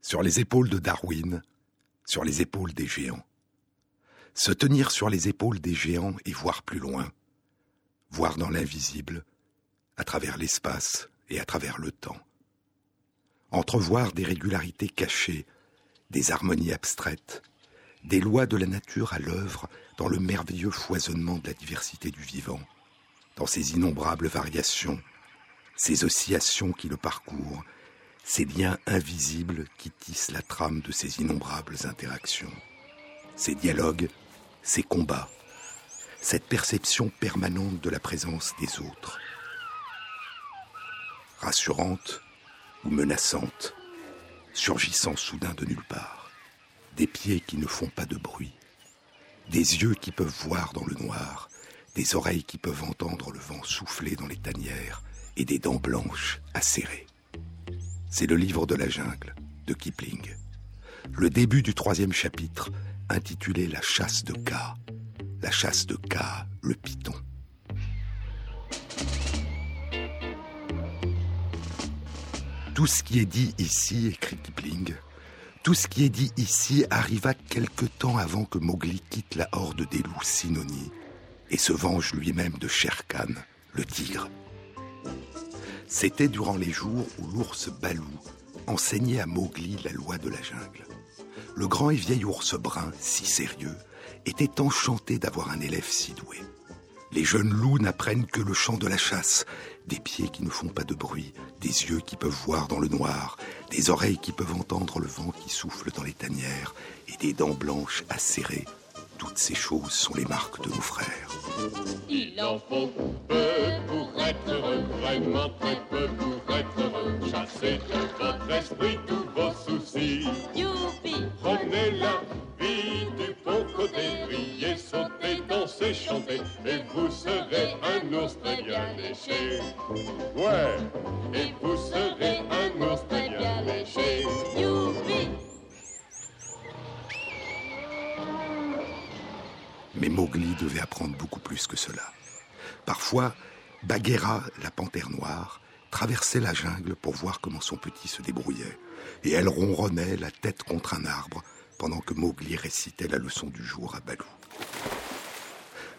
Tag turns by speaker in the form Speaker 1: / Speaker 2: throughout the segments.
Speaker 1: Sur les épaules de Darwin, sur les épaules des géants. Se tenir sur les épaules des géants et voir plus loin, voir dans l'invisible, à travers l'espace et à travers le temps. Entrevoir des régularités cachées, des harmonies abstraites, des lois de la nature à l'œuvre dans le merveilleux foisonnement de la diversité du vivant, dans ses innombrables variations, ces oscillations qui le parcourent, ces liens invisibles qui tissent la trame de ces innombrables interactions, ces dialogues, ces combats, cette perception permanente de la présence des autres. Rassurante ou menaçante, surgissant soudain de nulle part, des pieds qui ne font pas de bruit, des yeux qui peuvent voir dans le noir, des oreilles qui peuvent entendre le vent souffler dans les tanières et des dents blanches acérées. C'est le livre de la jungle de Kipling. Le début du troisième chapitre, intitulé La chasse de K. La chasse de K, le python. Tout ce qui est dit ici, écrit Kipling, tout ce qui est dit ici arriva quelque temps avant que Mowgli quitte la horde des loups Sinoni et se venge lui-même de Shere Khan, le tigre. C'était durant les jours où l'ours Balou enseignait à Mowgli la loi de la jungle. Le grand et vieil ours brun, si sérieux, était enchanté d'avoir un élève si doué. Les jeunes loups n'apprennent que le chant de la chasse, des pieds qui ne font pas de bruit, des yeux qui peuvent voir dans le noir, des oreilles qui peuvent entendre le vent qui souffle dans les tanières, et des dents blanches acérées toutes ces choses sont les marques de nos frères.
Speaker 2: Il en faut peu pour être heureux, vraiment très peu pour être heureux. Chassez de votre esprit tous vos soucis.
Speaker 3: Youpi
Speaker 2: Prenez la vie du bon côté, riez, sautez, dansez, chantez, et vous serez un ours très bien léché. Ouais, et vous serez un ours très bien léché.
Speaker 1: Mais Mowgli devait apprendre beaucoup plus que cela. Parfois, Bagheera, la panthère noire, traversait la jungle pour voir comment son petit se débrouillait, et elle ronronnait la tête contre un arbre pendant que Mowgli récitait la leçon du jour à Balou.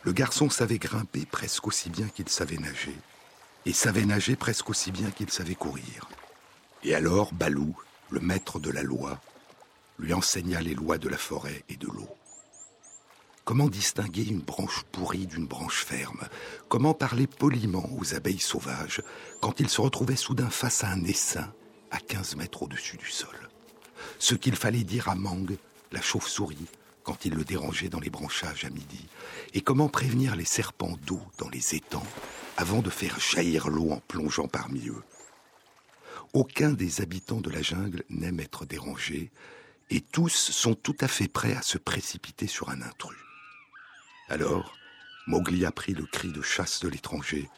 Speaker 1: Le garçon savait grimper presque aussi bien qu'il savait nager, et savait nager presque aussi bien qu'il savait courir. Et alors Balou, le maître de la loi, lui enseigna les lois de la forêt et de l'eau. Comment distinguer une branche pourrie d'une branche ferme? Comment parler poliment aux abeilles sauvages quand ils se retrouvaient soudain face à un essaim à 15 mètres au-dessus du sol? Ce qu'il fallait dire à Mang, la chauve-souris, quand il le dérangeait dans les branchages à midi? Et comment prévenir les serpents d'eau dans les étangs avant de faire jaillir l'eau en plongeant parmi eux? Aucun des habitants de la jungle n'aime être dérangé et tous sont tout à fait prêts à se précipiter sur un intrus. Alors, Mowgli apprit le cri de chasse de l'étranger,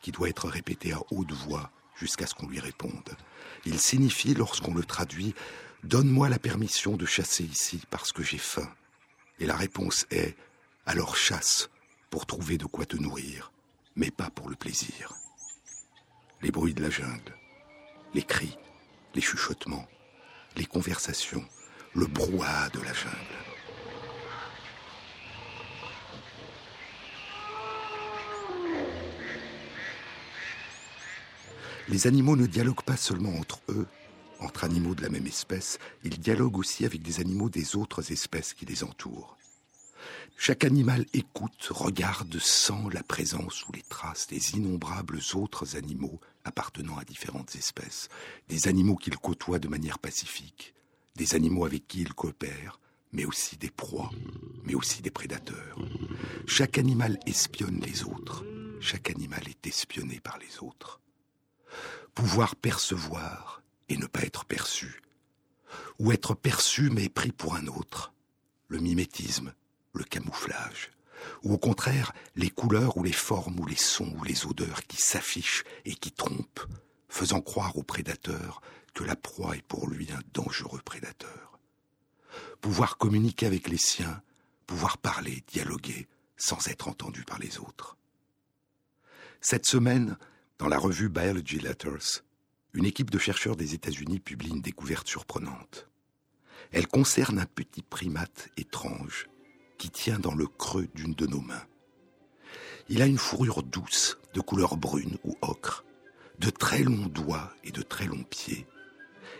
Speaker 1: qui doit être répété à haute voix jusqu'à ce qu'on lui réponde. Il signifie, lorsqu'on le traduit, Donne-moi la permission de chasser ici parce que j'ai faim. Et la réponse est Alors chasse pour trouver de quoi te nourrir, mais pas pour le plaisir. Les bruits de la jungle, les cris, les chuchotements, les conversations, le brouhaha de la jungle. Les animaux ne dialoguent pas seulement entre eux, entre animaux de la même espèce, ils dialoguent aussi avec des animaux des autres espèces qui les entourent. Chaque animal écoute, regarde, sent la présence ou les traces des innombrables autres animaux appartenant à différentes espèces, des animaux qu'il côtoie de manière pacifique, des animaux avec qui il coopère, mais aussi des proies, mais aussi des prédateurs. Chaque animal espionne les autres, chaque animal est espionné par les autres pouvoir percevoir et ne pas être perçu, ou être perçu mais pris pour un autre, le mimétisme, le camouflage, ou au contraire les couleurs ou les formes ou les sons ou les odeurs qui s'affichent et qui trompent, faisant croire au prédateur que la proie est pour lui un dangereux prédateur. Pouvoir communiquer avec les siens, pouvoir parler, dialoguer, sans être entendu par les autres. Cette semaine, dans la revue Biology Letters, une équipe de chercheurs des États-Unis publie une découverte surprenante. Elle concerne un petit primate étrange qui tient dans le creux d'une de nos mains. Il a une fourrure douce, de couleur brune ou ocre, de très longs doigts et de très longs pieds,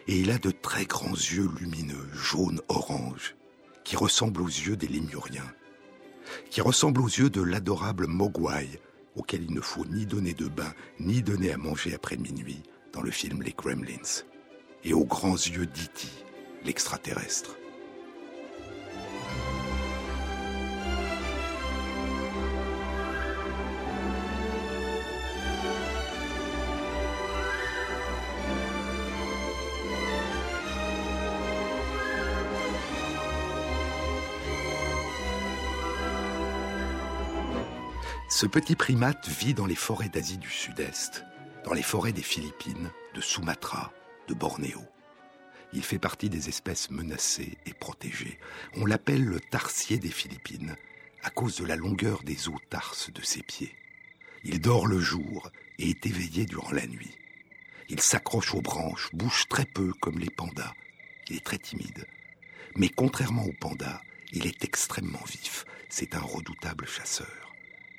Speaker 1: et il a de très grands yeux lumineux, jaune-orange, qui ressemblent aux yeux des lémuriens, qui ressemblent aux yeux de l'adorable Mogwai, auquel il ne faut ni donner de bain, ni donner à manger après minuit, dans le film Les Gremlins, et aux grands yeux d'Iti, l'extraterrestre. Ce petit primate vit dans les forêts d'Asie du Sud-Est, dans les forêts des Philippines, de Sumatra, de Bornéo. Il fait partie des espèces menacées et protégées. On l'appelle le tarsier des Philippines à cause de la longueur des os tarses de ses pieds. Il dort le jour et est éveillé durant la nuit. Il s'accroche aux branches, bouge très peu comme les pandas. Il est très timide. Mais contrairement aux pandas, il est extrêmement vif. C'est un redoutable chasseur.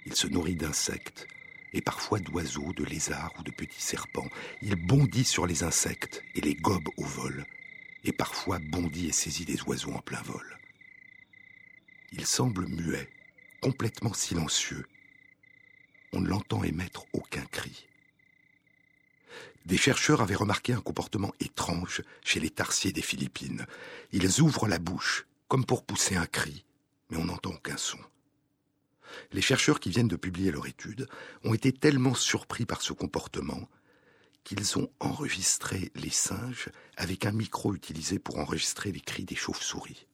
Speaker 1: Il se nourrit d'insectes et parfois d'oiseaux, de lézards ou de petits serpents. Il bondit sur les insectes et les gobe au vol, et parfois bondit et saisit des oiseaux en plein vol. Il semble muet, complètement silencieux. On ne l'entend émettre aucun cri. Des chercheurs avaient remarqué un comportement étrange chez les tarsiers des Philippines. Ils ouvrent la bouche comme pour pousser un cri, mais on n'entend aucun son. Les chercheurs qui viennent de publier leur étude ont été tellement surpris par ce comportement qu'ils ont enregistré les singes avec un micro utilisé pour enregistrer les cris des chauves-souris.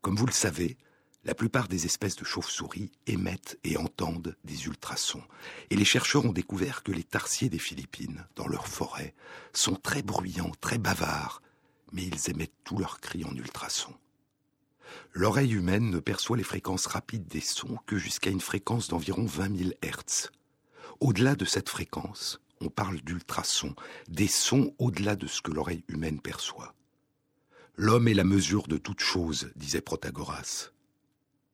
Speaker 1: Comme vous le savez, la plupart des espèces de chauves-souris émettent et entendent des ultrasons. Et les chercheurs ont découvert que les tarsiers des Philippines, dans leurs forêts, sont très bruyants, très bavards, mais ils émettent tous leurs cris en ultrasons l'oreille humaine ne perçoit les fréquences rapides des sons que jusqu'à une fréquence d'environ 20 000 Hertz. Au-delà de cette fréquence, on parle d'ultrasons, des sons au-delà de ce que l'oreille humaine perçoit. L'homme est la mesure de toute chose, disait Protagoras.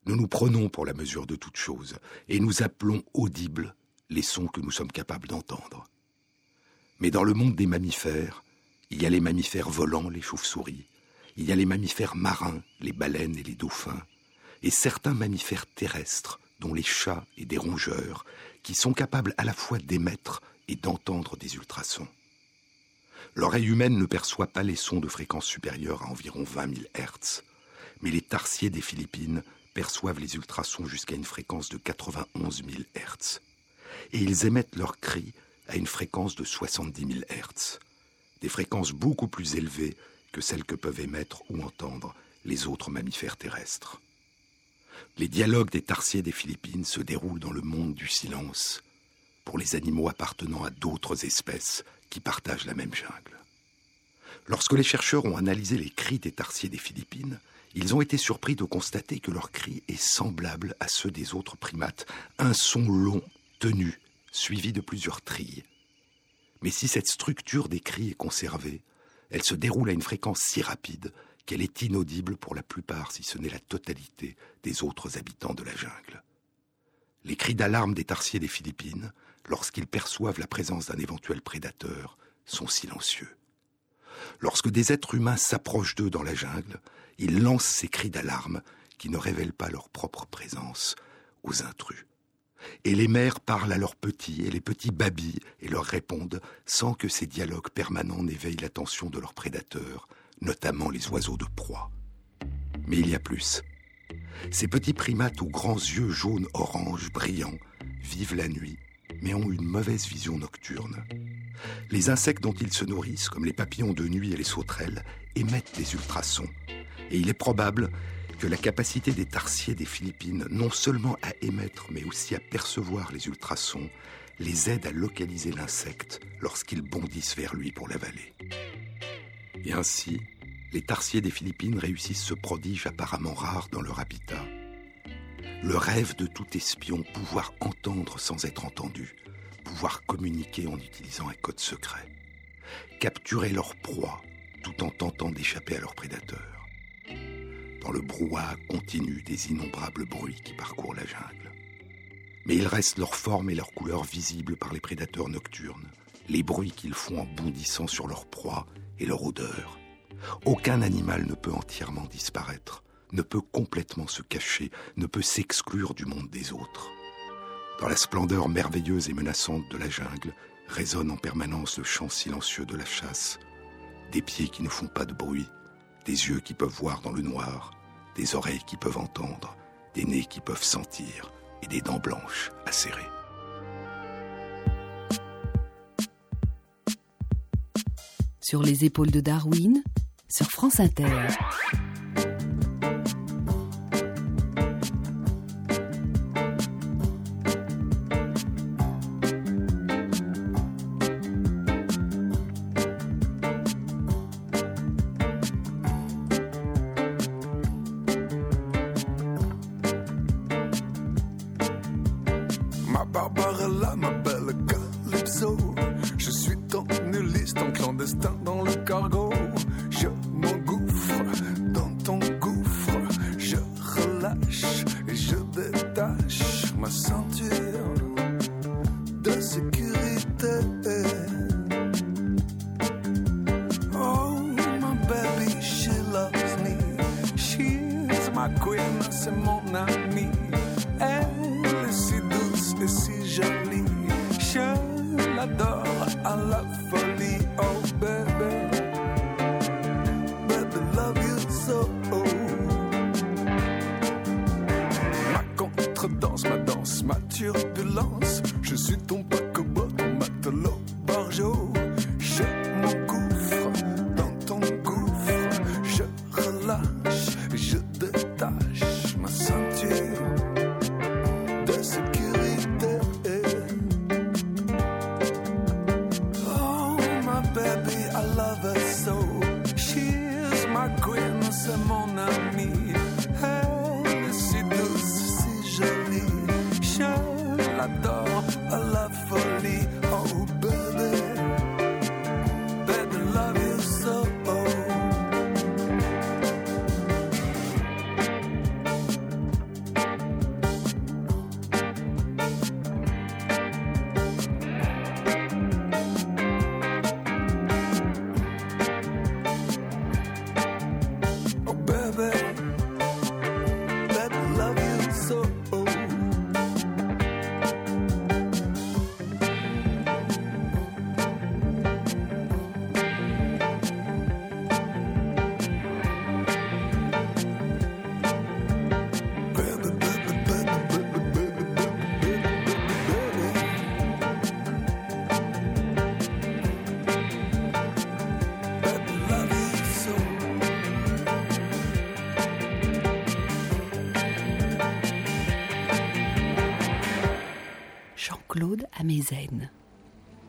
Speaker 1: Nous nous prenons pour la mesure de toute chose, et nous appelons audibles les sons que nous sommes capables d'entendre. Mais dans le monde des mammifères, il y a les mammifères volants, les chauves-souris, il y a les mammifères marins, les baleines et les dauphins, et certains mammifères terrestres, dont les chats et des rongeurs, qui sont capables à la fois d'émettre et d'entendre des ultrasons. L'oreille humaine ne perçoit pas les sons de fréquence supérieure à environ 20 000 Hertz, mais les tarsiers des Philippines perçoivent les ultrasons jusqu'à une fréquence de 91 000 Hertz. Et ils émettent leurs cris à une fréquence de 70 000 Hertz, des fréquences beaucoup plus élevées que celles que peuvent émettre ou entendre les autres mammifères terrestres. Les dialogues des tarsiers des Philippines se déroulent dans le monde du silence, pour les animaux appartenant à d'autres espèces qui partagent la même jungle. Lorsque les chercheurs ont analysé les cris des tarsiers des Philippines, ils ont été surpris de constater que leur cri est semblable à ceux des autres primates, un son long, tenu, suivi de plusieurs trilles. Mais si cette structure des cris est conservée, elle se déroule à une fréquence si rapide qu'elle est inaudible pour la plupart, si ce n'est la totalité, des autres habitants de la jungle. Les cris d'alarme des tarsiers des Philippines, lorsqu'ils perçoivent la présence d'un éventuel prédateur, sont silencieux. Lorsque des êtres humains s'approchent d'eux dans la jungle, ils lancent ces cris d'alarme qui ne révèlent pas leur propre présence aux intrus. Et les mères parlent à leurs petits, et les petits babillent et leur répondent sans que ces dialogues permanents n'éveillent l'attention de leurs prédateurs, notamment les oiseaux de proie. Mais il y a plus. Ces petits primates aux grands yeux jaunes orange brillants vivent la nuit, mais ont une mauvaise vision nocturne. Les insectes dont ils se nourrissent, comme les papillons de nuit et les sauterelles, émettent des ultrasons. Et il est probable la capacité des tarsiers des Philippines, non seulement à émettre, mais aussi à percevoir les ultrasons, les aide à localiser l'insecte lorsqu'ils bondissent vers lui pour l'avaler. Et ainsi, les tarsiers des Philippines réussissent ce prodige apparemment rare dans leur habitat. Le rêve de tout espion, pouvoir entendre sans être entendu, pouvoir communiquer en utilisant un code secret. capturer leur proie tout en tentant d'échapper à leurs prédateurs. Dans le brouhaha continu des innombrables bruits qui parcourent la jungle. Mais il reste leur forme et leur couleur visibles par les prédateurs nocturnes, les bruits qu'ils font en bondissant sur leur proie et leur odeur. Aucun animal ne peut entièrement disparaître, ne peut complètement se cacher, ne peut s'exclure du monde des autres. Dans la splendeur merveilleuse et menaçante de la jungle résonne en permanence le chant silencieux de la chasse, des pieds qui ne font pas de bruit, des yeux qui peuvent voir dans le noir, des oreilles qui peuvent entendre, des nez qui peuvent sentir et des dents blanches serrer.
Speaker 4: Sur les épaules de Darwin, sur France Inter. Don't.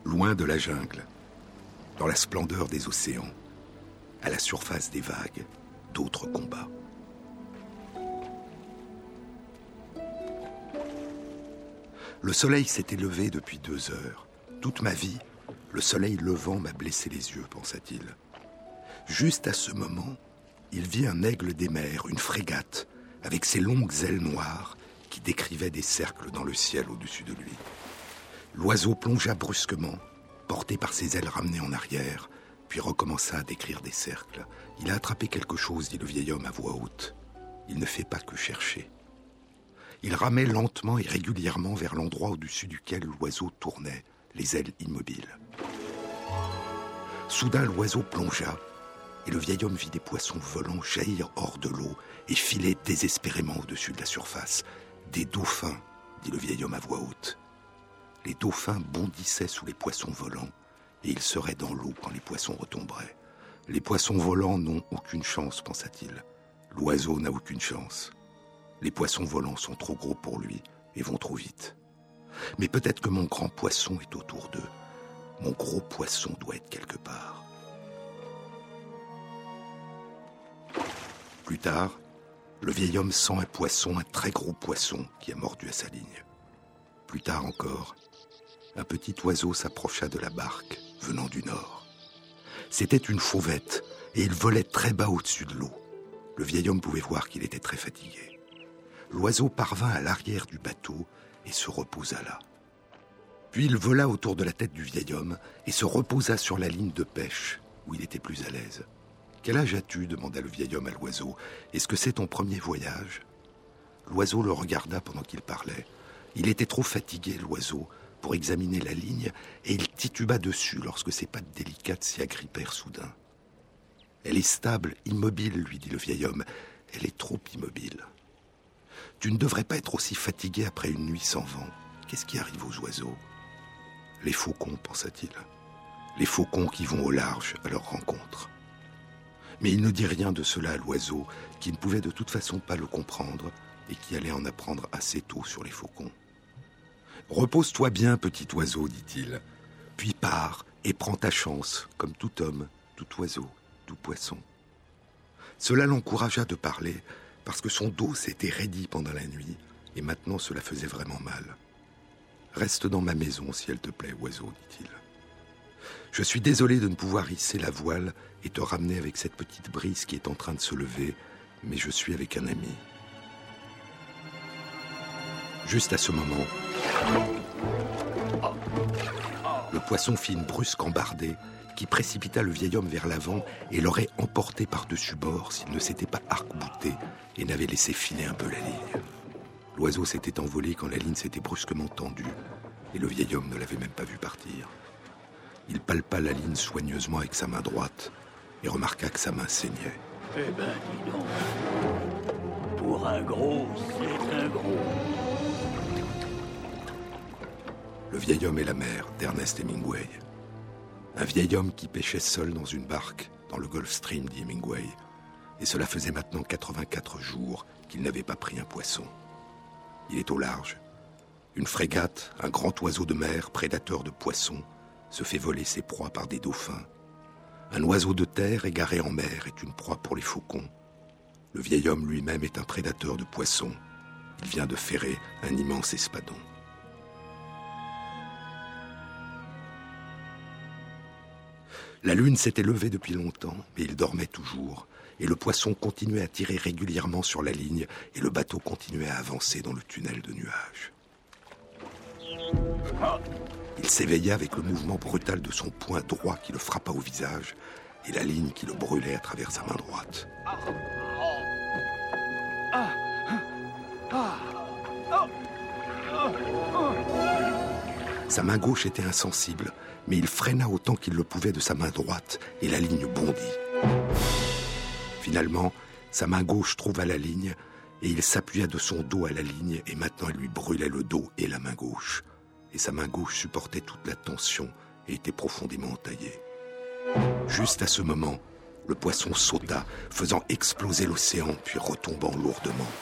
Speaker 1: Loin de la jungle, dans la splendeur des océans, à la surface des vagues, d'autres combats. Le soleil s'était levé depuis deux heures. Toute ma vie, le soleil levant m'a blessé les yeux, pensa-t-il. Juste à ce moment, il vit un aigle des mers, une frégate, avec ses longues ailes noires qui décrivaient des cercles dans le ciel au-dessus de lui. L'oiseau plongea brusquement, porté par ses ailes ramenées en arrière, puis recommença à décrire des cercles. Il a attrapé quelque chose, dit le vieil homme à voix haute. Il ne fait pas que chercher. Il ramait lentement et régulièrement vers l'endroit au-dessus duquel l'oiseau tournait, les ailes immobiles. Soudain, l'oiseau plongea, et le vieil homme vit des poissons volants jaillir hors de l'eau et filer désespérément au-dessus de la surface. Des dauphins, dit le vieil homme à voix haute les dauphins bondissaient sous les poissons volants, et ils seraient dans l'eau quand les poissons retomberaient. Les poissons volants n'ont aucune chance, pensa-t-il. L'oiseau n'a aucune chance. Les poissons volants sont trop gros pour lui et vont trop vite. Mais peut-être que mon grand poisson est autour d'eux. Mon gros poisson doit être quelque part. Plus tard, le vieil homme sent un poisson, un très gros poisson, qui a mordu à sa ligne. Plus tard encore, un petit oiseau s'approcha de la barque venant du nord. C'était une fauvette, et il volait très bas au-dessus de l'eau. Le vieil homme pouvait voir qu'il était très fatigué. L'oiseau parvint à l'arrière du bateau et se reposa là. Puis il vola autour de la tête du vieil homme et se reposa sur la ligne de pêche, où il était plus à l'aise. Quel âge as-tu? demanda le vieil homme à l'oiseau. Est-ce que c'est ton premier voyage? L'oiseau le regarda pendant qu'il parlait. Il était trop fatigué, l'oiseau, pour examiner la ligne, et il tituba dessus lorsque ses pattes délicates s'y agrippèrent soudain. Elle est stable, immobile, lui dit le vieil homme. Elle est trop immobile. Tu ne devrais pas être aussi fatigué après une nuit sans vent. Qu'est-ce qui arrive aux oiseaux? Les faucons, pensa-t-il. Les faucons qui vont au large à leur rencontre. Mais il ne dit rien de cela à l'oiseau, qui ne pouvait de toute façon pas le comprendre et qui allait en apprendre assez tôt sur les faucons. Repose-toi bien, petit oiseau, dit-il, puis pars et prends ta chance, comme tout homme, tout oiseau, tout poisson. Cela l'encouragea de parler, parce que son dos s'était raidi pendant la nuit, et maintenant cela faisait vraiment mal. Reste dans ma maison, si elle te plaît, oiseau, dit-il. Je suis désolé de ne pouvoir hisser la voile et te ramener avec cette petite brise qui est en train de se lever, mais je suis avec un ami. Juste à ce moment, le poisson fit une brusque embardée qui précipita le vieil homme vers l'avant et l'aurait emporté par-dessus bord s'il ne s'était pas arc-bouté et n'avait laissé filer un peu la ligne. L'oiseau s'était envolé quand la ligne s'était brusquement tendue et le vieil homme ne l'avait même pas vu partir. Il palpa la ligne soigneusement avec sa main droite et remarqua que sa main saignait.
Speaker 5: Eh ben, dis donc. Pour un gros, c'est un gros.
Speaker 1: Le vieil homme et la mère d'Ernest Hemingway. Un vieil homme qui pêchait seul dans une barque dans le Gulf Stream, dit Hemingway. Et cela faisait maintenant 84 jours qu'il n'avait pas pris un poisson. Il est au large. Une frégate, un grand oiseau de mer, prédateur de poissons, se fait voler ses proies par des dauphins. Un oiseau de terre égaré en mer est une proie pour les faucons. Le vieil homme lui-même est un prédateur de poissons. Il vient de ferrer un immense espadon. La lune s'était levée depuis longtemps, mais il dormait toujours, et le poisson continuait à tirer régulièrement sur la ligne, et le bateau continuait à avancer dans le tunnel de nuages. Il s'éveilla avec le mouvement brutal de son poing droit qui le frappa au visage, et la ligne qui le brûlait à travers sa main droite. Sa main gauche était insensible, mais il freina autant qu'il le pouvait de sa main droite, et la ligne bondit. Finalement, sa main gauche trouva la ligne, et il s'appuya de son dos à la ligne, et maintenant elle lui brûlait le dos et la main gauche. Et sa main gauche supportait toute la tension et était profondément entaillée. Juste à ce moment, le poisson sauta, faisant exploser l'océan, puis retombant lourdement.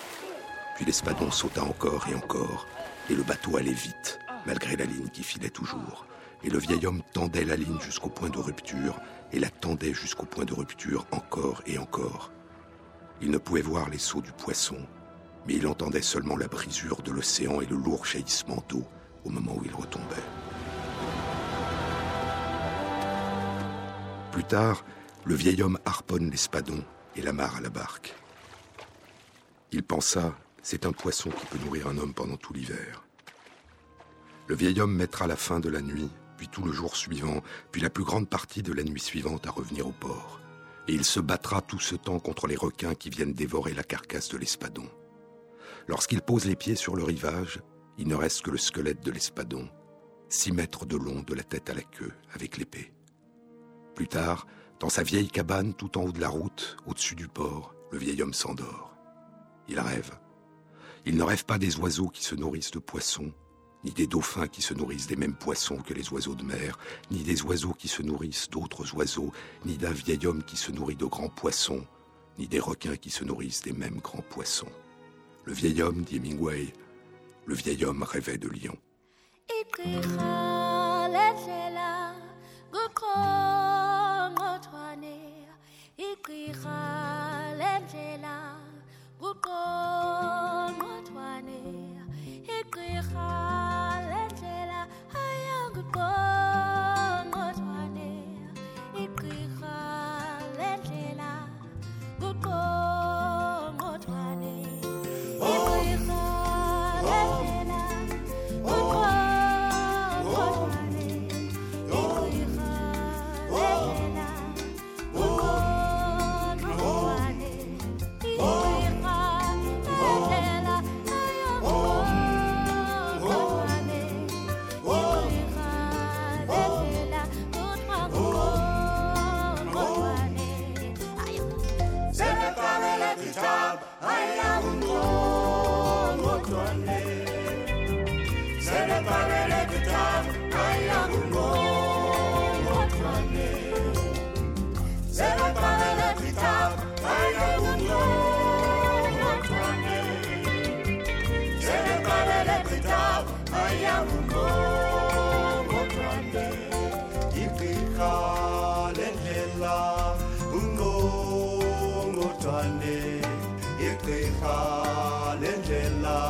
Speaker 1: Puis l'espadon sauta encore et encore, et le bateau allait vite, malgré la ligne qui filait toujours et le vieil homme tendait la ligne jusqu'au point de rupture, et la tendait jusqu'au point de rupture encore et encore. Il ne pouvait voir les sauts du poisson, mais il entendait seulement la brisure de l'océan et le lourd jaillissement d'eau au moment où il retombait. Plus tard, le vieil homme harponne l'espadon et l'amarre à la barque. Il pensa, c'est un poisson qui peut nourrir un homme pendant tout l'hiver. Le vieil homme mettra la fin de la nuit puis tout le jour suivant, puis la plus grande partie de la nuit suivante à revenir au port. Et il se battra tout ce temps contre les requins qui viennent dévorer la carcasse de l'espadon. Lorsqu'il pose les pieds sur le rivage, il ne reste que le squelette de l'espadon, six mètres de long de la tête à la queue, avec l'épée. Plus tard, dans sa vieille cabane tout en haut de la route, au-dessus du port, le vieil homme s'endort. Il rêve. Il ne rêve pas des oiseaux qui se nourrissent de poissons, ni des dauphins qui se nourrissent des mêmes poissons que les oiseaux de mer, ni des oiseaux qui se nourrissent d'autres oiseaux, ni d'un vieil homme qui se nourrit de grands poissons, ni des requins qui se nourrissent des mêmes grands poissons. Le vieil homme, dit Hemingway, le vieil homme rêvait de lion.
Speaker 2: la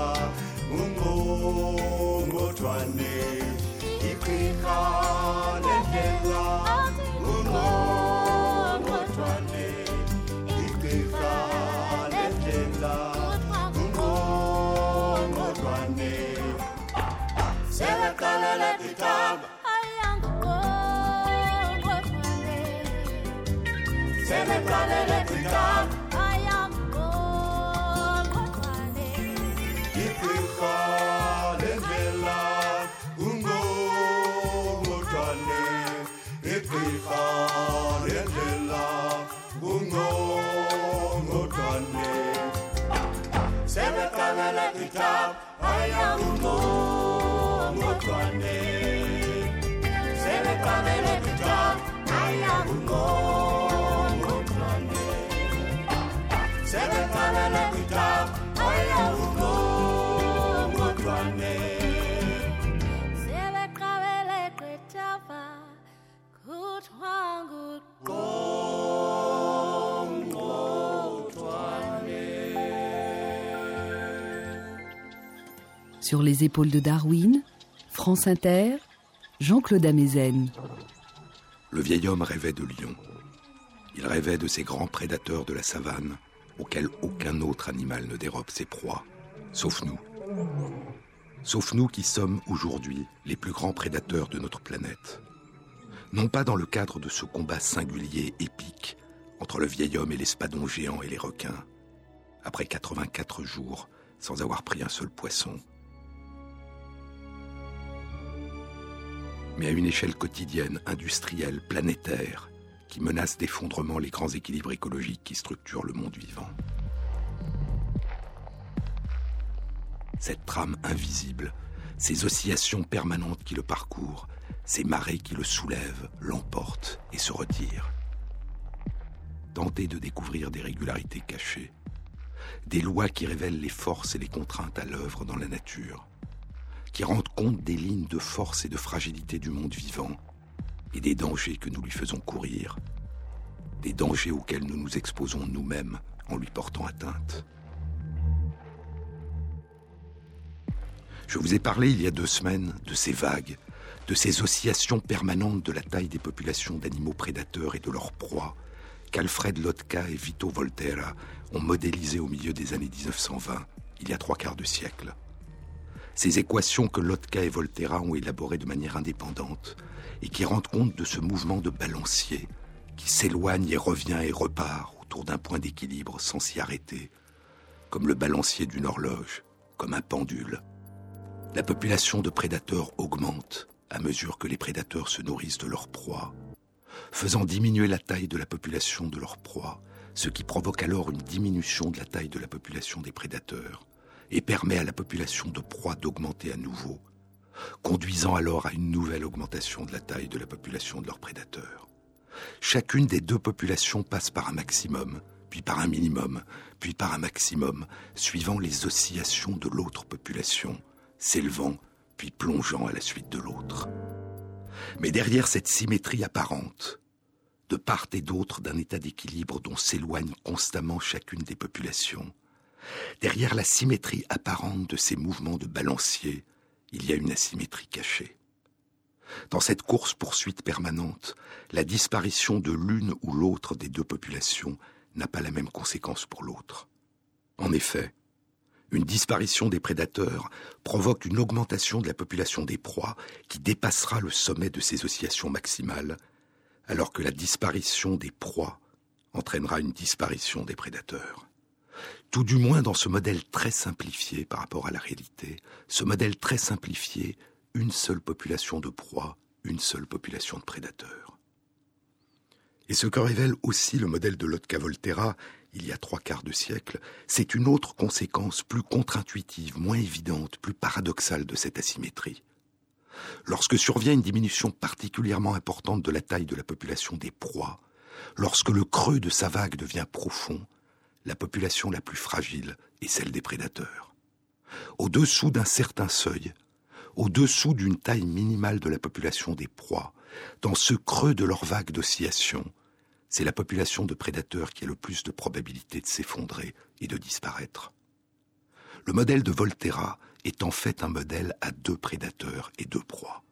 Speaker 2: mungongo twane iqhiqa lendlela mungongo twane iqhiqa lendlela mungongo twane sebaqalela itaba hlangana ditaba ayangungqongqothwane sebeqabele ditaba ayangungqongqothwane
Speaker 4: Sur les épaules de Darwin, France Inter, Jean-Claude Amezen.
Speaker 1: Le vieil homme rêvait de lions. Il rêvait de ces grands prédateurs de la savane auxquels aucun autre animal ne dérobe ses proies, sauf nous. Sauf nous qui sommes aujourd'hui les plus grands prédateurs de notre planète. Non pas dans le cadre de ce combat singulier, épique, entre le vieil homme et l'espadon géant et les requins, après 84 jours sans avoir pris un seul poisson, mais à une échelle quotidienne, industrielle, planétaire, qui menace d'effondrement les grands équilibres écologiques qui structurent le monde vivant. Cette trame invisible, ces oscillations permanentes qui le parcourent, ces marées qui le soulèvent, l'emportent et se retirent. Tenter de découvrir des régularités cachées, des lois qui révèlent les forces et les contraintes à l'œuvre dans la nature, qui rendent compte des lignes de force et de fragilité du monde vivant et des dangers que nous lui faisons courir, des dangers auxquels nous nous exposons nous-mêmes en lui portant atteinte. Je vous ai parlé il y a deux semaines de ces vagues, de ces oscillations permanentes de la taille des populations d'animaux prédateurs et de leurs proies, qu'Alfred Lotka et Vito Volterra ont modélisées au milieu des années 1920, il y a trois quarts de siècle. Ces équations que Lotka et Volterra ont élaborées de manière indépendante et qui rendent compte de ce mouvement de balancier qui s'éloigne et revient et repart autour d'un point d'équilibre sans s'y arrêter, comme le balancier d'une horloge, comme un pendule. La population de prédateurs augmente à mesure que les prédateurs se nourrissent de leur proie, faisant diminuer la taille de la population de leur proie, ce qui provoque alors une diminution de la taille de la population des prédateurs et permet à la population de proie d'augmenter à nouveau, conduisant alors à une nouvelle augmentation de la taille de la population de leurs prédateurs. Chacune des deux populations passe par un maximum, puis par un minimum, puis par un maximum, suivant les oscillations de l'autre population, s'élevant, puis plongeant à la suite de l'autre. Mais derrière cette symétrie apparente, de part et d'autre d'un état d'équilibre dont s'éloigne constamment chacune des populations, Derrière la symétrie apparente de ces mouvements de balancier, il y a une asymétrie cachée. Dans cette course-poursuite permanente, la disparition de l'une ou l'autre des deux populations n'a pas la même conséquence pour l'autre. En effet, une disparition des prédateurs provoque une augmentation de la population des proies qui dépassera le sommet de ces oscillations maximales, alors que la disparition des proies entraînera une disparition des prédateurs tout du moins dans ce modèle très simplifié par rapport à la réalité, ce modèle très simplifié, une seule population de proies, une seule population de prédateurs. Et ce que révèle aussi le modèle de Lotka Volterra, il y a trois quarts de siècle, c'est une autre conséquence plus contre-intuitive, moins évidente, plus paradoxale de cette asymétrie. Lorsque survient une diminution particulièrement importante de la taille de la population des proies, lorsque le creux de sa vague devient profond, la population la plus fragile est celle des prédateurs. Au-dessous d'un certain seuil, au-dessous d'une taille minimale de la population des proies, dans ce creux de leur vague d'oscillation, c'est la population de prédateurs qui a le plus de probabilité de s'effondrer et de disparaître. Le modèle de Volterra est en fait un modèle à deux prédateurs et deux proies.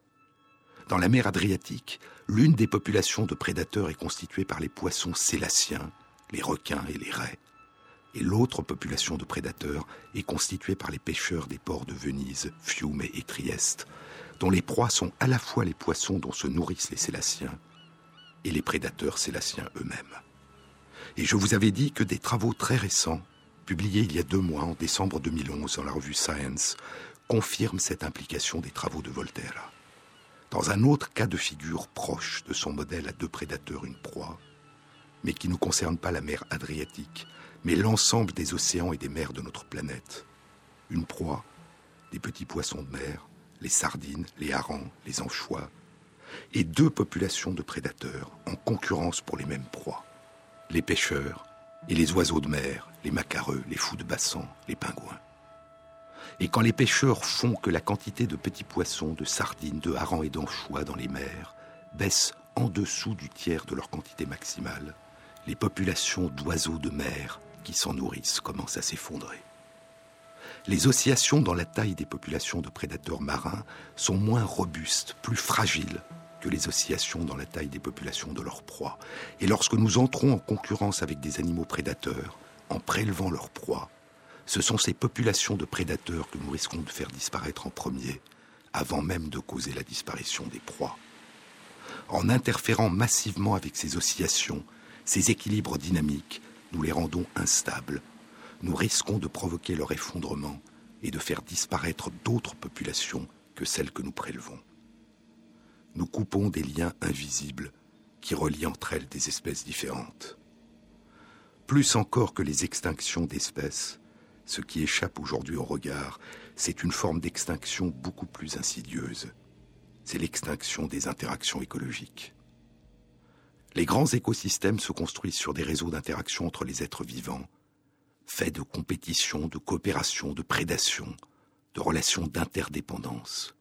Speaker 1: Dans la mer Adriatique, l'une des populations de prédateurs est constituée par les poissons sélaciens, les requins et les raies et l'autre population de prédateurs est constituée par les pêcheurs des ports de Venise, Fiume et Trieste, dont les proies sont à la fois les poissons dont se nourrissent les Sélassiens et les prédateurs sélassiens eux-mêmes. Et je vous avais dit que des travaux très récents, publiés il y a deux mois, en décembre 2011, dans la revue Science, confirment cette implication des travaux de Voltaire. Dans un autre cas de figure proche de son modèle à deux prédateurs, une proie, mais qui ne concerne pas la mer Adriatique, mais l'ensemble des océans et des mers de notre planète. Une proie, des petits poissons de mer, les sardines, les harengs, les anchois, et deux populations de prédateurs en concurrence pour les mêmes proies. Les pêcheurs et les oiseaux de mer, les macareux, les fous de bassan, les pingouins. Et quand les pêcheurs font que la quantité de petits poissons, de sardines, de harengs et d'anchois dans les mers baisse en dessous du tiers de leur quantité maximale, les populations d'oiseaux de mer qui s'en nourrissent commencent à s'effondrer. Les oscillations dans la taille des populations de prédateurs marins sont moins robustes, plus fragiles que les oscillations dans la taille des populations de leurs proies. Et lorsque nous entrons en concurrence avec des animaux prédateurs, en prélevant leurs proies, ce sont ces populations de prédateurs que nous risquons de faire disparaître en premier, avant même de causer la disparition des proies. En interférant massivement avec ces oscillations, ces équilibres dynamiques, nous les rendons instables. Nous risquons de provoquer leur effondrement et de faire disparaître d'autres populations que celles que nous prélevons nous coupons des liens invisibles qui relient entre elles des espèces différentes. Plus encore que les extinctions d'espèces, ce qui échappe aujourd'hui au regard, c'est une forme d'extinction beaucoup plus insidieuse. C'est l'extinction des interactions écologiques. Les grands écosystèmes se construisent sur des réseaux d'interaction entre les êtres vivants, faits de compétition, de coopération, de prédation, de relations d'interdépendance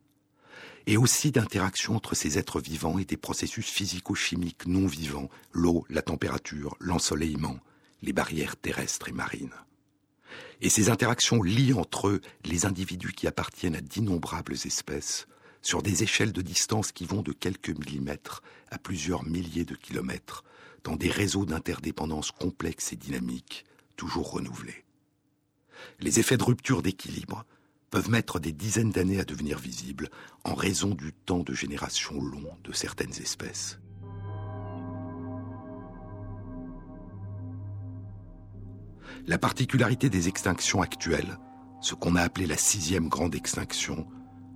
Speaker 1: et aussi d'interaction entre ces êtres vivants et des processus physico-chimiques non vivants, l'eau, la température, l'ensoleillement, les barrières terrestres et marines. Et ces interactions lient entre eux les individus qui appartiennent à d'innombrables espèces, sur des échelles de distance qui vont de quelques millimètres à plusieurs milliers de kilomètres, dans des réseaux d'interdépendance complexes et dynamiques, toujours renouvelés. Les effets de rupture d'équilibre, peuvent mettre des dizaines d'années à devenir visibles en raison du temps de génération long de certaines espèces. La particularité des extinctions actuelles, ce qu'on a appelé la sixième grande extinction,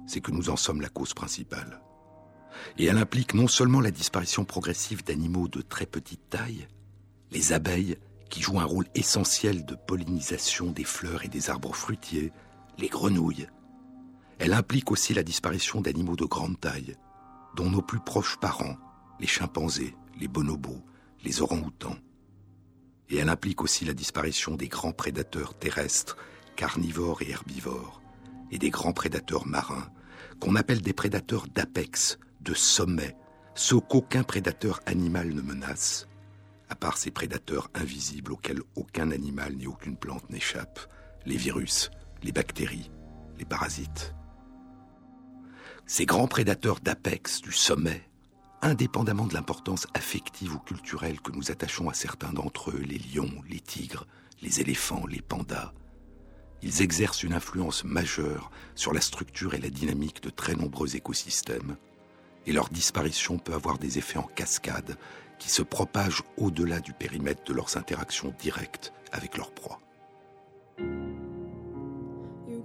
Speaker 1: c'est que nous en sommes la cause principale. Et elle implique non seulement la disparition progressive d'animaux de très petite taille, les abeilles, qui jouent un rôle essentiel de pollinisation des fleurs et des arbres fruitiers, les grenouilles. Elle implique aussi la disparition d'animaux de grande taille, dont nos plus proches parents, les chimpanzés, les bonobos, les orang-outans. Et elle implique aussi la disparition des grands prédateurs terrestres, carnivores et herbivores, et des grands prédateurs marins, qu'on appelle des prédateurs d'apex, de sommet, ceux qu'aucun prédateur animal ne menace, à part ces prédateurs invisibles auxquels aucun animal ni aucune plante n'échappe, les virus, les bactéries, les parasites. Ces grands prédateurs d'apex, du sommet, indépendamment de l'importance affective ou culturelle que nous attachons à certains d'entre eux, les lions, les tigres, les éléphants, les pandas, ils exercent une influence majeure sur la structure et la dynamique de très nombreux écosystèmes, et leur disparition peut avoir des effets en cascade qui se propagent au-delà du périmètre de leurs interactions directes avec leurs proies.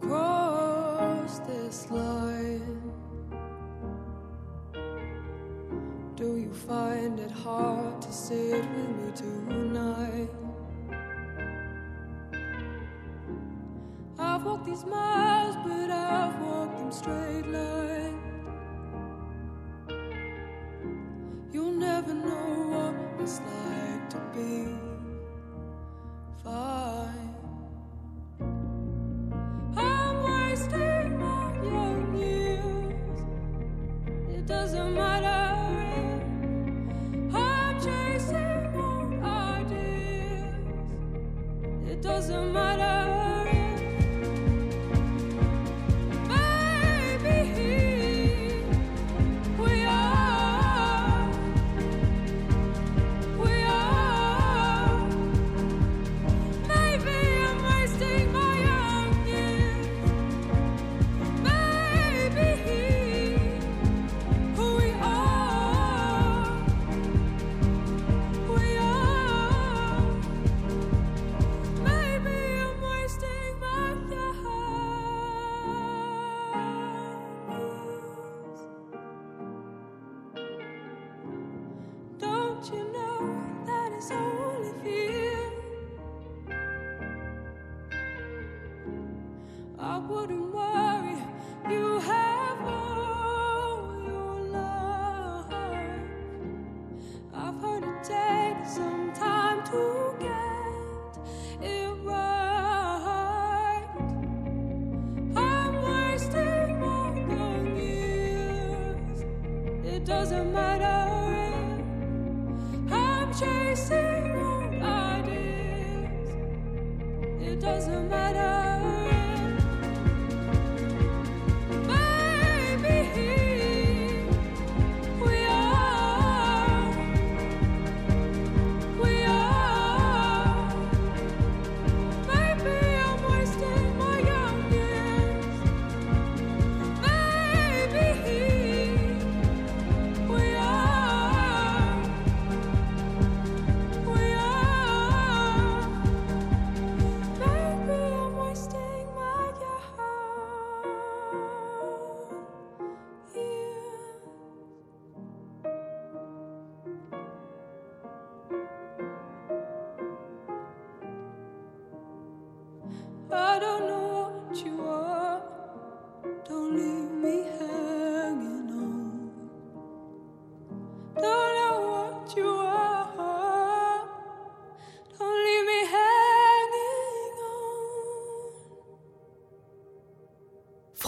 Speaker 6: cross this line? Do you find it hard to sit with me tonight? I've walked these miles, but I've walked them straight line. You'll never know what it's like to be fine. I'm wasting my young years. It doesn't matter. I'm chasing ideas. It doesn't matter.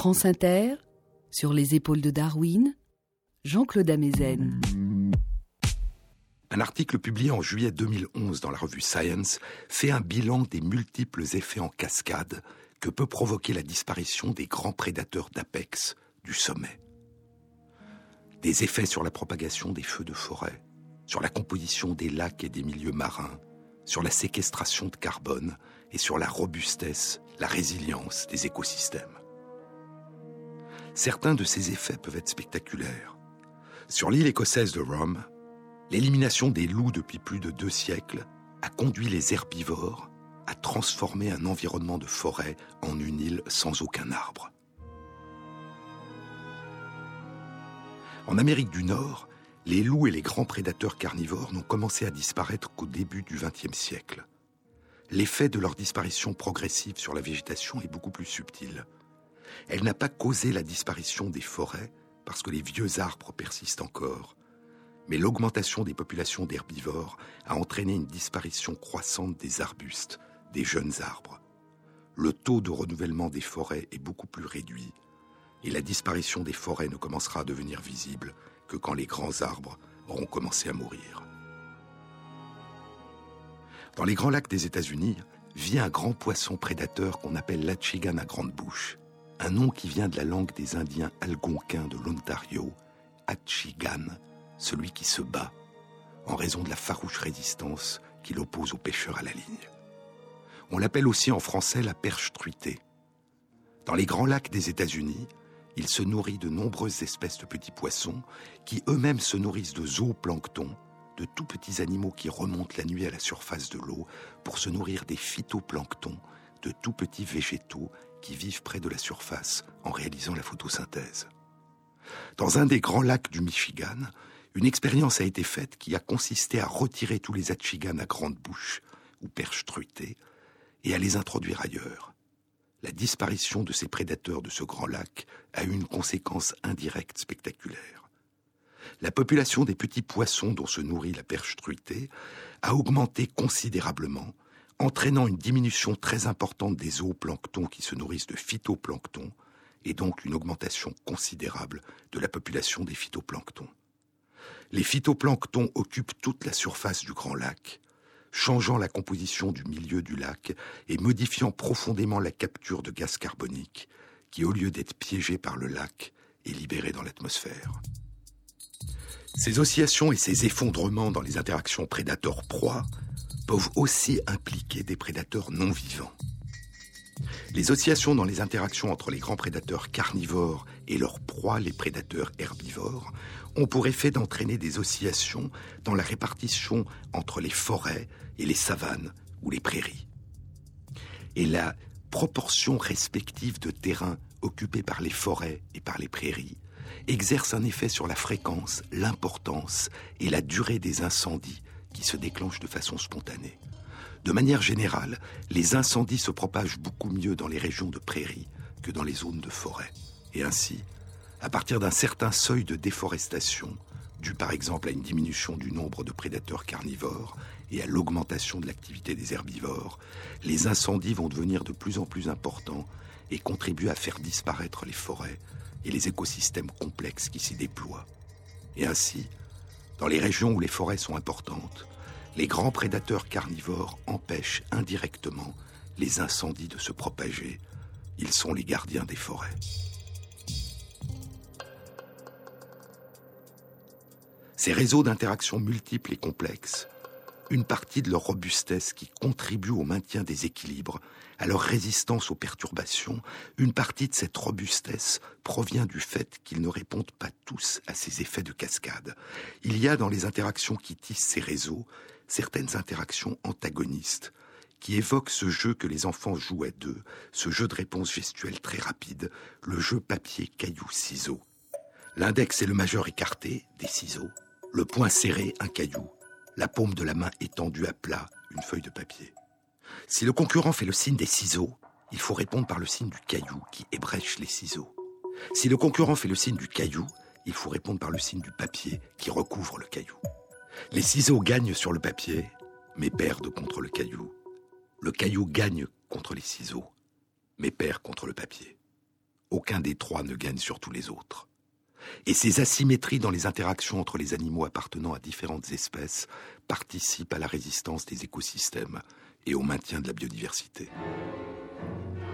Speaker 4: France Inter, sur les épaules de Darwin, Jean-Claude Amezen.
Speaker 1: Un article publié en juillet 2011 dans la revue Science fait un bilan des multiples effets en cascade que peut provoquer la disparition des grands prédateurs d'apex du sommet. Des effets sur la propagation des feux de forêt, sur la composition des lacs et des milieux marins, sur la séquestration de carbone et sur la robustesse, la résilience des écosystèmes. Certains de ces effets peuvent être spectaculaires. Sur l'île écossaise de Rome, L'élimination des loups depuis plus de deux siècles a conduit les herbivores à transformer un environnement de forêt en une île sans aucun arbre. En Amérique du Nord, les loups et les grands prédateurs carnivores n'ont commencé à disparaître qu'au début du XXe siècle. L'effet de leur disparition progressive sur la végétation est beaucoup plus subtil. Elle n'a pas causé la disparition des forêts parce que les vieux arbres persistent encore, mais l'augmentation des populations d'herbivores a entraîné une disparition croissante des arbustes, des jeunes arbres. Le taux de renouvellement des forêts est beaucoup plus réduit, et la disparition des forêts ne commencera à devenir visible que quand les grands arbres auront commencé à mourir. Dans les grands lacs des États-Unis vit un grand poisson prédateur qu'on appelle l'achigan à grande bouche, un nom qui vient de la langue des Indiens algonquins de l'Ontario, achigan, celui qui se bat, en raison de la farouche résistance qu'il oppose aux pêcheurs à la ligne. On l'appelle aussi en français la perche truitée. Dans les grands lacs des États-Unis, il se nourrit de nombreuses espèces de petits poissons qui eux-mêmes se nourrissent de zooplancton, de tout petits animaux qui remontent la nuit à la surface de l'eau pour se nourrir des phytoplanctons, de tout petits végétaux qui vivent près de la surface en réalisant la photosynthèse. Dans un des grands lacs du Michigan, une expérience a été faite qui a consisté à retirer tous les achiganes à grande bouche ou perches truitées et à les introduire ailleurs. La disparition de ces prédateurs de ce grand lac a eu une conséquence indirecte spectaculaire. La population des petits poissons dont se nourrit la perche truitée a augmenté considérablement, entraînant une diminution très importante des zooplanctons qui se nourrissent de phytoplancton et donc une augmentation considérable de la population des phytoplanctons. Les phytoplanctons occupent toute la surface du grand lac, changeant la composition du milieu du lac et modifiant profondément la capture de gaz carbonique, qui, au lieu d'être piégé par le lac, est libéré dans l'atmosphère. Ces oscillations et ces effondrements dans les interactions prédateur-proie peuvent aussi impliquer des prédateurs non vivants. Les oscillations dans les interactions entre les grands prédateurs carnivores et leurs proies, les prédateurs herbivores, ont pour effet d'entraîner des oscillations dans la répartition entre les forêts et les savanes ou les prairies. Et la proportion respective de terrain occupé par les forêts et par les prairies exerce un effet sur la fréquence, l'importance et la durée des incendies qui se déclenchent de façon spontanée. De manière générale, les incendies se propagent beaucoup mieux dans les régions de prairies que dans les zones de forêt. Et ainsi, à partir d'un certain seuil de déforestation, dû par exemple à une diminution du nombre de prédateurs carnivores et à l'augmentation de l'activité des herbivores, les incendies vont devenir de plus en plus importants et contribuer à faire disparaître les forêts et les écosystèmes complexes qui s'y déploient. Et ainsi, dans les régions où les forêts sont importantes, les grands prédateurs carnivores empêchent indirectement les incendies de se propager. Ils sont les gardiens des forêts. Ces réseaux d'interaction multiples et complexes une partie de leur robustesse qui contribue au maintien des équilibres, à leur résistance aux perturbations, une partie de cette robustesse provient du fait qu'ils ne répondent pas tous à ces effets de cascade. Il y a dans les interactions qui tissent ces réseaux certaines interactions antagonistes qui évoquent ce jeu que les enfants jouent à deux, ce jeu de réponse gestuelle très rapide, le jeu papier, caillou, ciseaux. L'index et le majeur écartés, des ciseaux, le poing serré, un caillou, la paume de la main étendue à plat, une feuille de papier. Si le concurrent fait le signe des ciseaux, il faut répondre par le signe du caillou qui ébrèche les ciseaux. Si le concurrent fait le signe du caillou, il faut répondre par le signe du papier qui recouvre le caillou. Les ciseaux gagnent sur le papier, mais perdent contre le caillou. Le caillou gagne contre les ciseaux, mais perd contre le papier. Aucun des trois ne gagne sur tous les autres. Et ces asymétries dans les interactions entre les animaux appartenant à différentes espèces participent à la résistance des écosystèmes et au maintien de la biodiversité.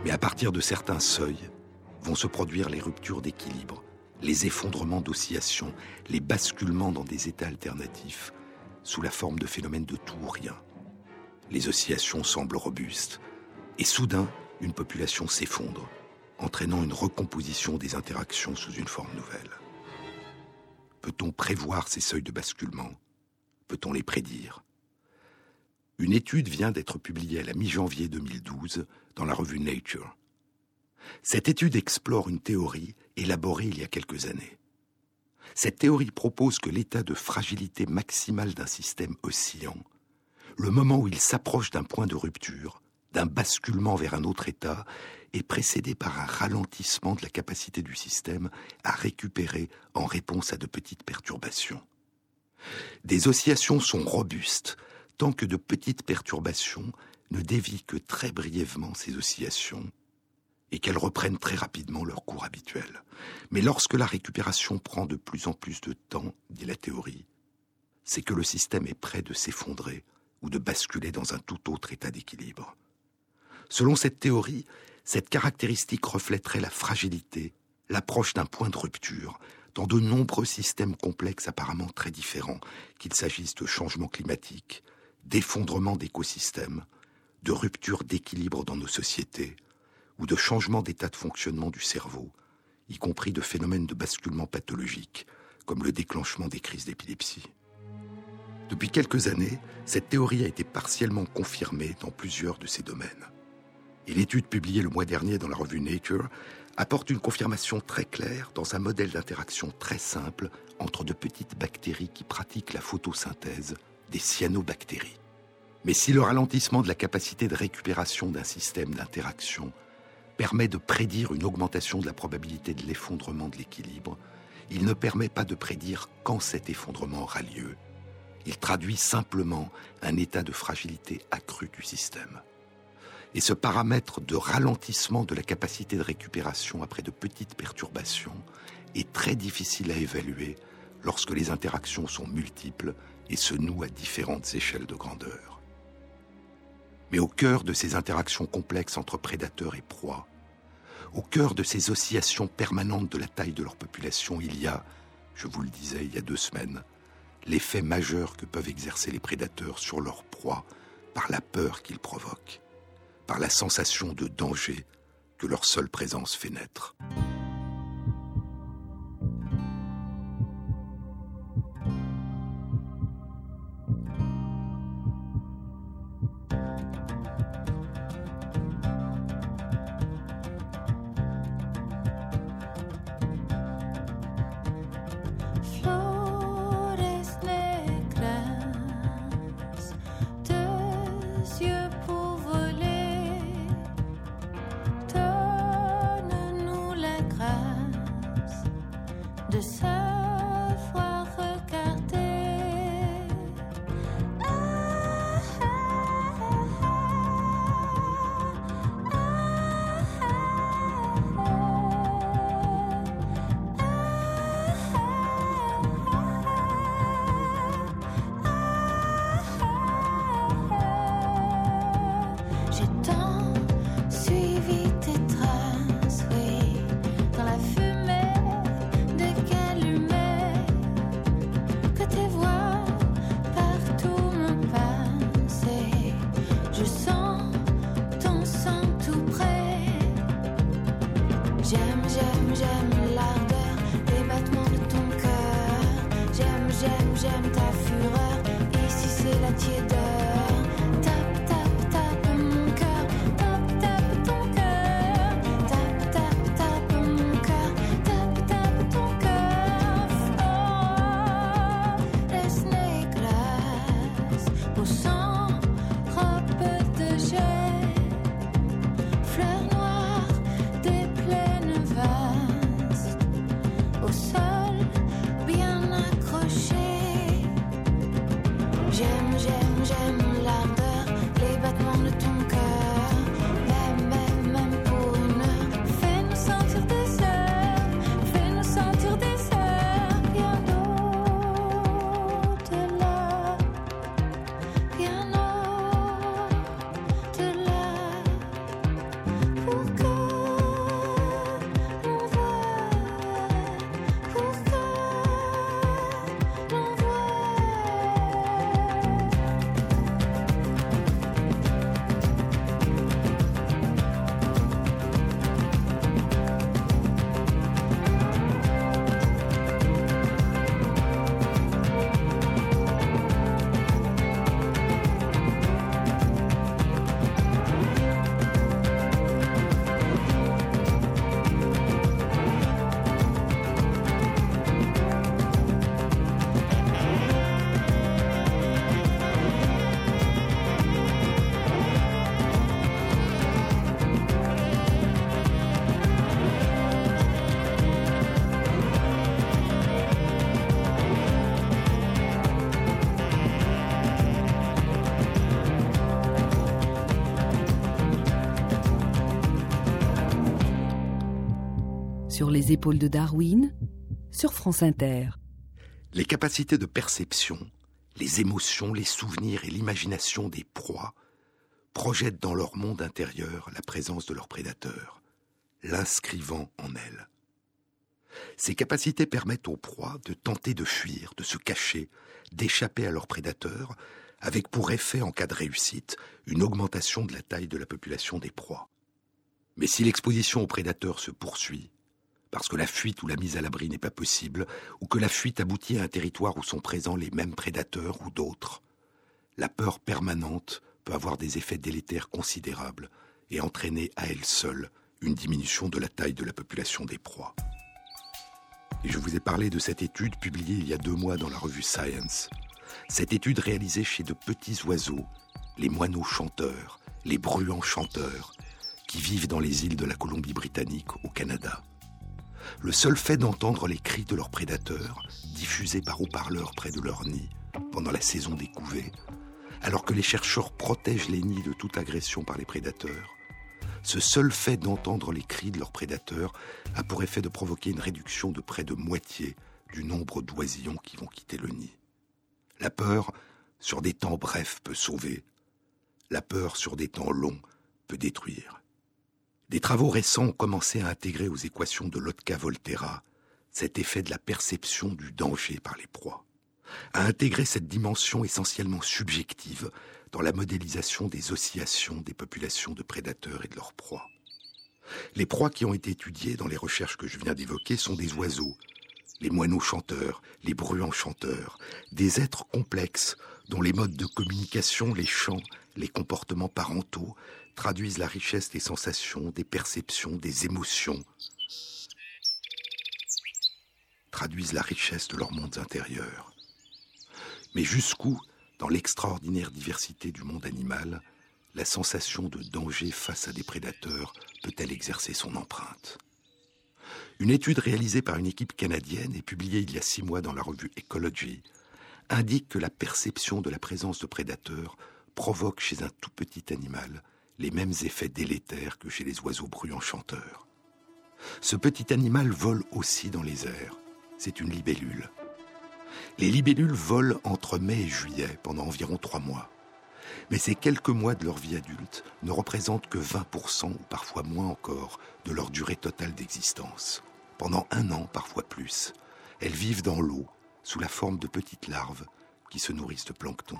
Speaker 1: Mais à partir de certains seuils vont se produire les ruptures d'équilibre, les effondrements d'oscillation, les basculements dans des états alternatifs, sous la forme de phénomènes de tout ou rien. Les oscillations semblent robustes, et soudain, une population s'effondre, entraînant une recomposition des interactions sous une forme nouvelle. Peut-on prévoir ces seuils de basculement? Peut-on les prédire? Une étude vient d'être publiée à la mi-janvier 2012 dans la revue Nature. Cette étude explore une théorie élaborée il y a quelques années. Cette théorie propose que l'état de fragilité maximale d'un système oscillant, le moment où il s'approche d'un point de rupture, d'un basculement vers un autre état, est précédé par un ralentissement de la capacité du système à récupérer en réponse à de petites perturbations. Des oscillations sont robustes tant que de petites perturbations ne dévient que très brièvement ces oscillations et qu'elles reprennent très rapidement leur cours habituel. Mais lorsque la récupération prend de plus en plus de temps, dit la théorie, c'est que le système est prêt de s'effondrer ou de basculer dans un tout autre état d'équilibre. Selon cette théorie, cette caractéristique reflèterait la fragilité, l'approche d'un point de rupture, dans de nombreux systèmes complexes apparemment très différents, qu'il s'agisse de changements climatiques, d'effondrement d'écosystèmes, de rupture d'équilibre dans nos sociétés, ou de changement d'état de fonctionnement du cerveau, y compris de phénomènes de basculement pathologique, comme le déclenchement des crises d'épilepsie. Depuis quelques années, cette théorie a été partiellement confirmée dans plusieurs de ces domaines et l'étude publiée le mois dernier dans la revue Nature apporte une confirmation très claire dans un modèle d'interaction très simple entre de petites bactéries qui pratiquent la photosynthèse, des cyanobactéries. Mais si le ralentissement de la capacité de récupération d'un système d'interaction permet de prédire une augmentation de la probabilité de l'effondrement de l'équilibre, il ne permet pas de prédire quand cet effondrement aura lieu. Il traduit simplement un état de fragilité accrue du système. Et ce paramètre de ralentissement de la capacité de récupération après de petites perturbations est très difficile à évaluer lorsque les interactions sont multiples et se nouent à différentes échelles de grandeur. Mais au cœur de ces interactions complexes entre prédateurs et proies, au cœur de ces oscillations permanentes de la taille de leur population, il y a, je vous le disais il y a deux semaines, l'effet majeur que peuvent exercer les prédateurs sur leur proie par la peur qu'ils provoquent par la sensation de danger que leur seule présence fait naître.
Speaker 4: Sur les épaules de Darwin, sur France Inter.
Speaker 1: Les capacités de perception, les émotions, les souvenirs et l'imagination des proies projettent dans leur monde intérieur la présence de leurs prédateurs, l'inscrivant en elles. Ces capacités permettent aux proies de tenter de fuir, de se cacher, d'échapper à leurs prédateurs, avec pour effet, en cas de réussite, une augmentation de la taille de la population des proies. Mais si l'exposition aux prédateurs se poursuit, parce que la fuite ou la mise à l'abri n'est pas possible, ou que la fuite aboutit à un territoire où sont présents les mêmes prédateurs ou d'autres, la peur permanente peut avoir des effets délétères considérables et entraîner à elle seule une diminution de la taille de la population des proies. Et je vous ai parlé de cette étude publiée il y a deux mois dans la revue Science. Cette étude réalisée chez de petits oiseaux, les moineaux chanteurs, les bruants chanteurs, qui vivent dans les îles de la Colombie-Britannique au Canada. Le seul fait d'entendre les cris de leurs prédateurs, diffusés par haut-parleurs près de leur nid, pendant la saison des couvées, alors que les chercheurs protègent les nids de toute agression par les prédateurs, ce seul fait d'entendre les cris de leurs prédateurs a pour effet de provoquer une réduction de près de moitié du nombre d'oisillons qui vont quitter le nid. La peur, sur des temps brefs, peut sauver. La peur, sur des temps longs, peut détruire. Des travaux récents ont commencé à intégrer aux équations de Lotka-Volterra cet effet de la perception du danger par les proies, à intégrer cette dimension essentiellement subjective dans la modélisation des oscillations des populations de prédateurs et de leurs proies. Les proies qui ont été étudiées dans les recherches que je viens d'évoquer sont des oiseaux, les moineaux chanteurs, les bruants chanteurs, des êtres complexes dont les modes de communication, les chants, les comportements parentaux traduisent la richesse des sensations, des perceptions, des émotions, traduisent la richesse de leurs mondes intérieurs. Mais jusqu'où, dans l'extraordinaire diversité du monde animal, la sensation de danger face à des prédateurs peut-elle exercer son empreinte? Une étude réalisée par une équipe canadienne et publiée il y a six mois dans la revue Ecology indique que la perception de la présence de prédateurs provoque chez un tout petit animal les mêmes effets délétères que chez les oiseaux bruyants chanteurs. Ce petit animal vole aussi dans les airs. C'est une libellule. Les libellules volent entre mai et juillet pendant environ trois mois. Mais ces quelques mois de leur vie adulte ne représentent que 20% ou parfois moins encore de leur durée totale d'existence. Pendant un an, parfois plus, elles vivent dans l'eau sous la forme de petites larves qui se nourrissent de plancton.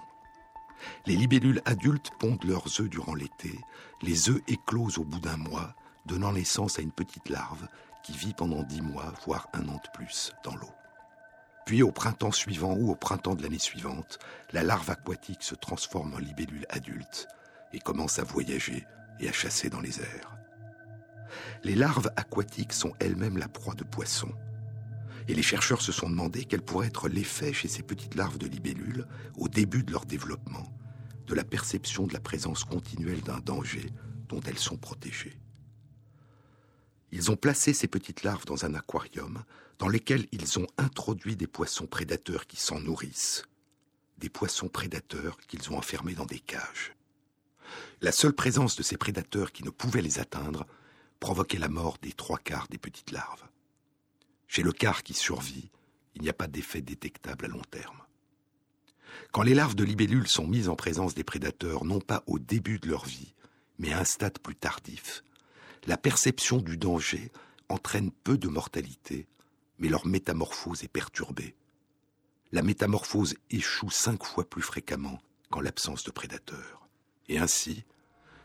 Speaker 1: Les libellules adultes pondent leurs œufs durant l'été, les œufs éclosent au bout d'un mois, donnant naissance à une petite larve qui vit pendant dix mois, voire un an de plus, dans l'eau. Puis au printemps suivant ou au printemps de l'année suivante, la larve aquatique se transforme en libellule adulte et commence à voyager et à chasser dans les airs. Les larves aquatiques sont elles-mêmes la proie de poissons. Et les chercheurs se sont demandé quel pourrait être l'effet chez ces petites larves de libellules, au début de leur développement, de la perception de la présence continuelle d'un danger dont elles sont protégées. Ils ont placé ces petites larves dans un aquarium dans lequel ils ont introduit des poissons prédateurs qui s'en nourrissent, des poissons prédateurs qu'ils ont enfermés dans des cages. La seule présence de ces prédateurs qui ne pouvaient les atteindre provoquait la mort des trois quarts des petites larves. Chez le quart qui survit, il n'y a pas d'effet détectable à long terme. Quand les larves de libellules sont mises en présence des prédateurs, non pas au début de leur vie, mais à un stade plus tardif, la perception du danger entraîne peu de mortalité, mais leur métamorphose est perturbée. La métamorphose échoue cinq fois plus fréquemment qu'en l'absence de prédateurs. Et ainsi,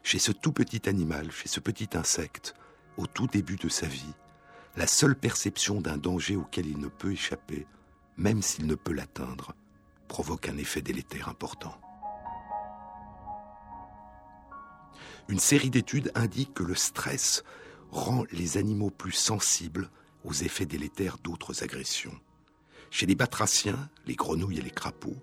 Speaker 1: chez ce tout petit animal, chez ce petit insecte, au tout début de sa vie, la seule perception d'un danger auquel il ne peut échapper, même s'il ne peut l'atteindre, provoque un effet délétère important. Une série d'études indique que le stress rend les animaux plus sensibles aux effets délétères d'autres agressions. Chez les batraciens, les grenouilles et les crapauds,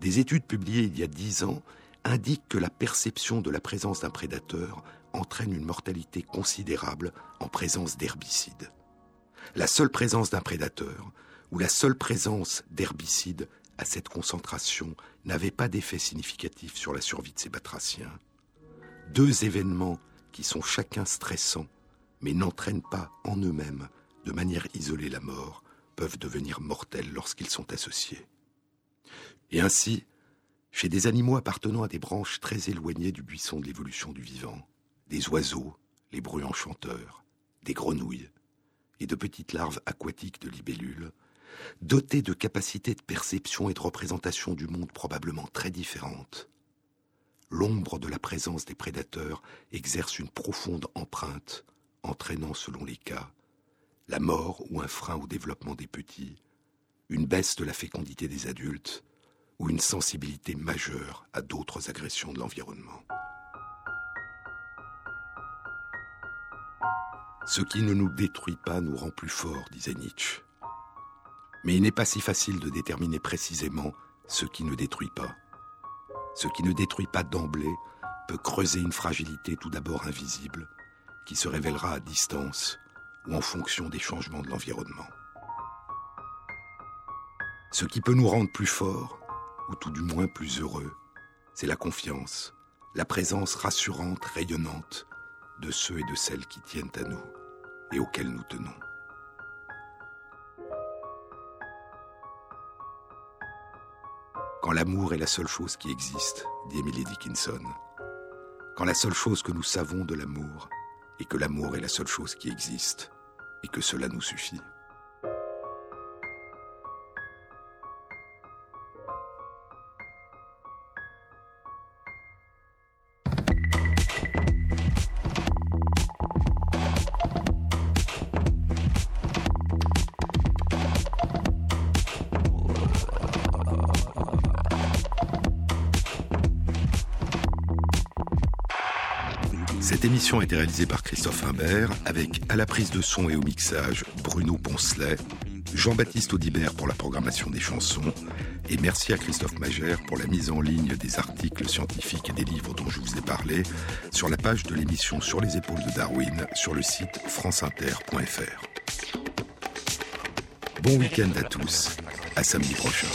Speaker 1: des études publiées il y a dix ans indiquent que la perception de la présence d'un prédateur entraîne une mortalité considérable en présence d'herbicides. La seule présence d'un prédateur ou la seule présence d'herbicides à cette concentration n'avait pas d'effet significatif sur la survie de ces batraciens. Deux événements qui sont chacun stressants, mais n'entraînent pas en eux-mêmes de manière isolée la mort, peuvent devenir mortels lorsqu'ils sont associés. Et ainsi, chez des animaux appartenant à des branches très éloignées du buisson de l'évolution du vivant, des oiseaux, les bruyants chanteurs, des grenouilles et de petites larves aquatiques de libellules, dotés de capacités de perception et de représentation du monde probablement très différentes, l'ombre de la présence des prédateurs exerce une profonde empreinte, entraînant, selon les cas, la mort ou un frein au développement des petits, une baisse de la fécondité des adultes ou une sensibilité majeure à d'autres agressions de l'environnement. Ce qui ne nous détruit pas nous rend plus forts, disait Nietzsche. Mais il n'est pas si facile de déterminer précisément ce qui ne détruit pas. Ce qui ne détruit pas d'emblée peut creuser une fragilité tout d'abord invisible, qui se révélera à distance ou en fonction des changements de l'environnement. Ce qui peut nous rendre plus forts, ou tout du moins plus heureux, c'est la confiance, la présence rassurante, rayonnante de ceux et de celles qui tiennent à nous et auxquels nous tenons. Quand l'amour est la seule chose qui existe, dit Emily Dickinson, quand la seule chose que nous savons de l'amour est que l'amour est la seule chose qui existe et que cela nous suffit. Émission a été réalisée par Christophe Imbert avec à la prise de son et au mixage Bruno Poncelet, Jean-Baptiste Audibert pour la programmation des chansons et merci à Christophe Magère pour la mise en ligne des articles scientifiques et des livres dont je vous ai parlé sur la page de l'émission Sur les épaules de Darwin sur le site franceinter.fr. Bon week-end à tous, à samedi prochain.